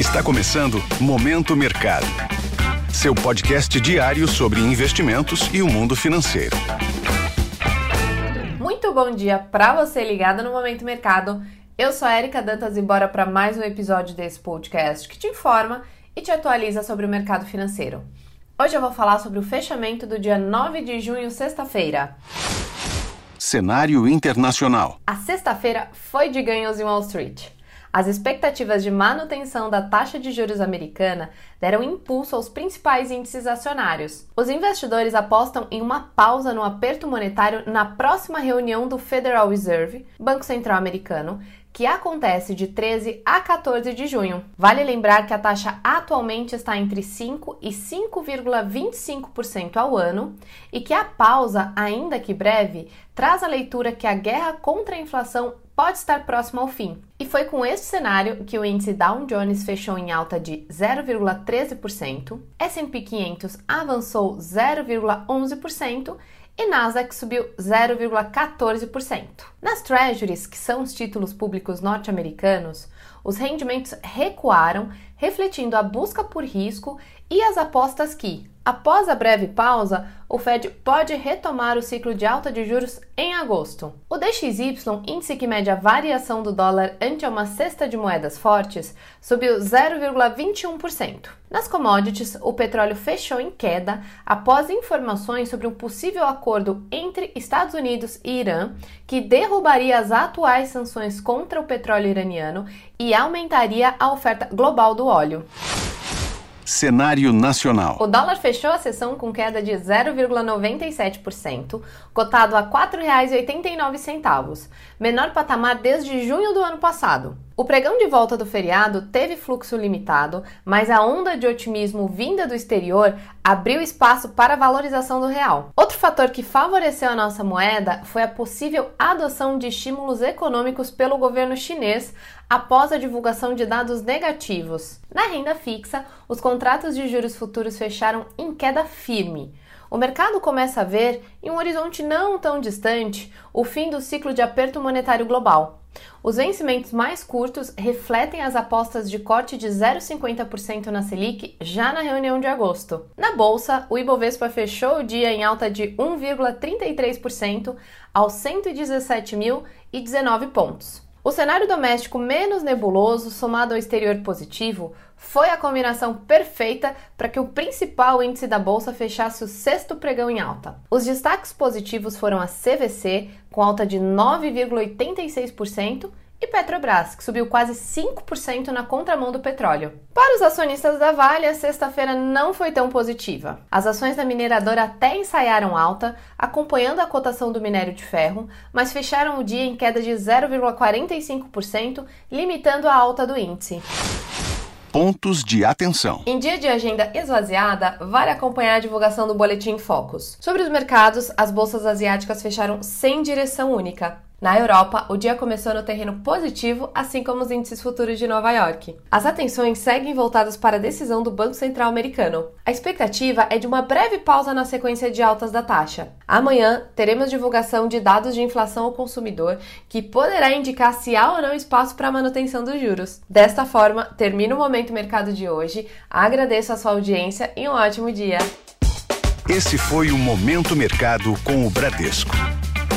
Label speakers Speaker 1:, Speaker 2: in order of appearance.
Speaker 1: Está começando Momento Mercado. Seu podcast diário sobre investimentos e o mundo financeiro.
Speaker 2: Muito bom dia para você ligado no Momento Mercado. Eu sou a Erika Dantas e bora para mais um episódio desse podcast que te informa e te atualiza sobre o mercado financeiro. Hoje eu vou falar sobre o fechamento do dia 9 de junho, sexta-feira.
Speaker 1: Cenário internacional.
Speaker 2: A sexta-feira foi de ganhos em Wall Street. As expectativas de manutenção da taxa de juros americana deram impulso aos principais índices acionários. Os investidores apostam em uma pausa no aperto monetário na próxima reunião do Federal Reserve, Banco Central Americano, que acontece de 13 a 14 de junho. Vale lembrar que a taxa atualmente está entre 5 e 5,25% ao ano e que a pausa, ainda que breve, traz a leitura que a guerra contra a inflação pode estar próximo ao fim. E foi com este cenário que o índice Dow Jones fechou em alta de 0,13%, S&P 500 avançou 0,11% e Nasdaq subiu 0,14%. Nas Treasuries, que são os títulos públicos norte-americanos, os rendimentos recuaram, refletindo a busca por risco e as apostas que, Após a breve pausa, o Fed pode retomar o ciclo de alta de juros em agosto. O DXY, índice que mede a variação do dólar ante uma cesta de moedas fortes, subiu 0,21%. Nas commodities, o petróleo fechou em queda após informações sobre um possível acordo entre Estados Unidos e Irã que derrubaria as atuais sanções contra o petróleo iraniano e aumentaria a oferta global do óleo.
Speaker 1: Cenário nacional.
Speaker 2: O dólar fechou a sessão com queda de 0,97%, cotado a R$ 4,89, menor patamar desde junho do ano passado. O pregão de volta do feriado teve fluxo limitado, mas a onda de otimismo vinda do exterior abriu espaço para a valorização do real. Outro fator que favoreceu a nossa moeda foi a possível adoção de estímulos econômicos pelo governo chinês após a divulgação de dados negativos. Na renda fixa, os contratos de juros futuros fecharam em queda firme. O mercado começa a ver, em um horizonte não tão distante, o fim do ciclo de aperto monetário global. Os vencimentos mais curtos refletem as apostas de corte de 0,50% na Selic já na reunião de agosto. Na bolsa, o Ibovespa fechou o dia em alta de 1,33% aos 117.019 pontos. O cenário doméstico menos nebuloso, somado ao exterior positivo, foi a combinação perfeita para que o principal índice da bolsa fechasse o sexto pregão em alta. Os destaques positivos foram a CVC, com alta de 9,86%, e Petrobras, que subiu quase 5% na contramão do petróleo. Para os acionistas da Vale, a sexta-feira não foi tão positiva. As ações da mineradora até ensaiaram alta, acompanhando a cotação do minério de ferro, mas fecharam o dia em queda de 0,45%, limitando a alta do índice.
Speaker 1: Pontos de atenção.
Speaker 2: Em dia de agenda esvaziada, vale acompanhar a divulgação do Boletim Focus. Sobre os mercados, as bolsas asiáticas fecharam sem direção única. Na Europa, o dia começou no terreno positivo, assim como os índices futuros de Nova York. As atenções seguem voltadas para a decisão do Banco Central americano. A expectativa é de uma breve pausa na sequência de altas da taxa. Amanhã, teremos divulgação de dados de inflação ao consumidor, que poderá indicar se há ou não espaço para a manutenção dos juros. Desta forma, termina o Momento Mercado de hoje. Agradeço a sua audiência e um ótimo dia.
Speaker 1: Esse foi o Momento Mercado com o Bradesco